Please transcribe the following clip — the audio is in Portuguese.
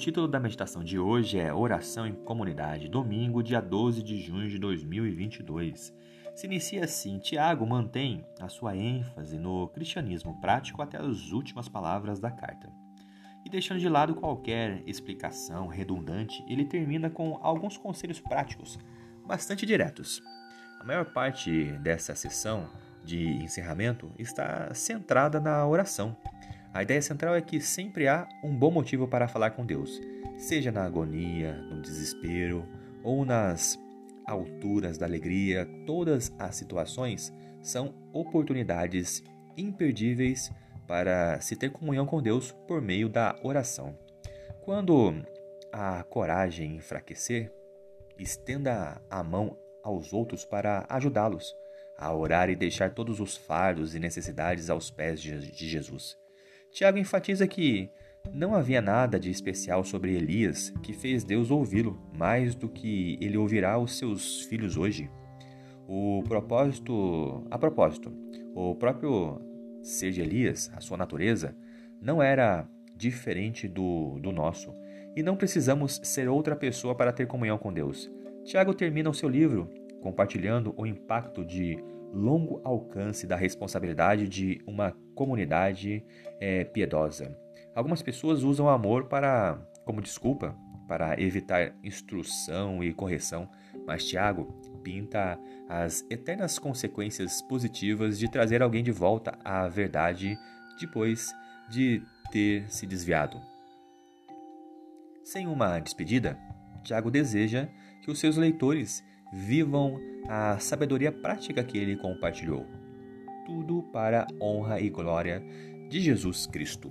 Título da meditação de hoje é Oração em Comunidade, domingo, dia 12 de junho de 2022. Se inicia assim: Tiago mantém a sua ênfase no cristianismo prático até as últimas palavras da carta. E deixando de lado qualquer explicação redundante, ele termina com alguns conselhos práticos bastante diretos. A maior parte dessa sessão de encerramento está centrada na oração a ideia central é que sempre há um bom motivo para falar com Deus, seja na agonia, no desespero ou nas alturas da alegria, todas as situações são oportunidades imperdíveis para se ter comunhão com Deus por meio da oração. Quando a coragem enfraquecer, estenda a mão aos outros para ajudá-los a orar e deixar todos os fardos e necessidades aos pés de Jesus. Tiago enfatiza que não havia nada de especial sobre Elias que fez Deus ouvi-lo mais do que ele ouvirá os seus filhos hoje. O propósito, a propósito, o próprio ser de Elias, a sua natureza, não era diferente do, do nosso, e não precisamos ser outra pessoa para ter comunhão com Deus. Tiago termina o seu livro compartilhando o impacto de longo alcance da responsabilidade de uma comunidade é, piedosa. Algumas pessoas usam amor para, como desculpa para evitar instrução e correção, mas Tiago pinta as eternas consequências positivas de trazer alguém de volta à verdade depois de ter se desviado. Sem uma despedida, Tiago deseja que os seus leitores vivam a sabedoria prática que ele compartilhou. Tudo para a honra e glória de Jesus Cristo.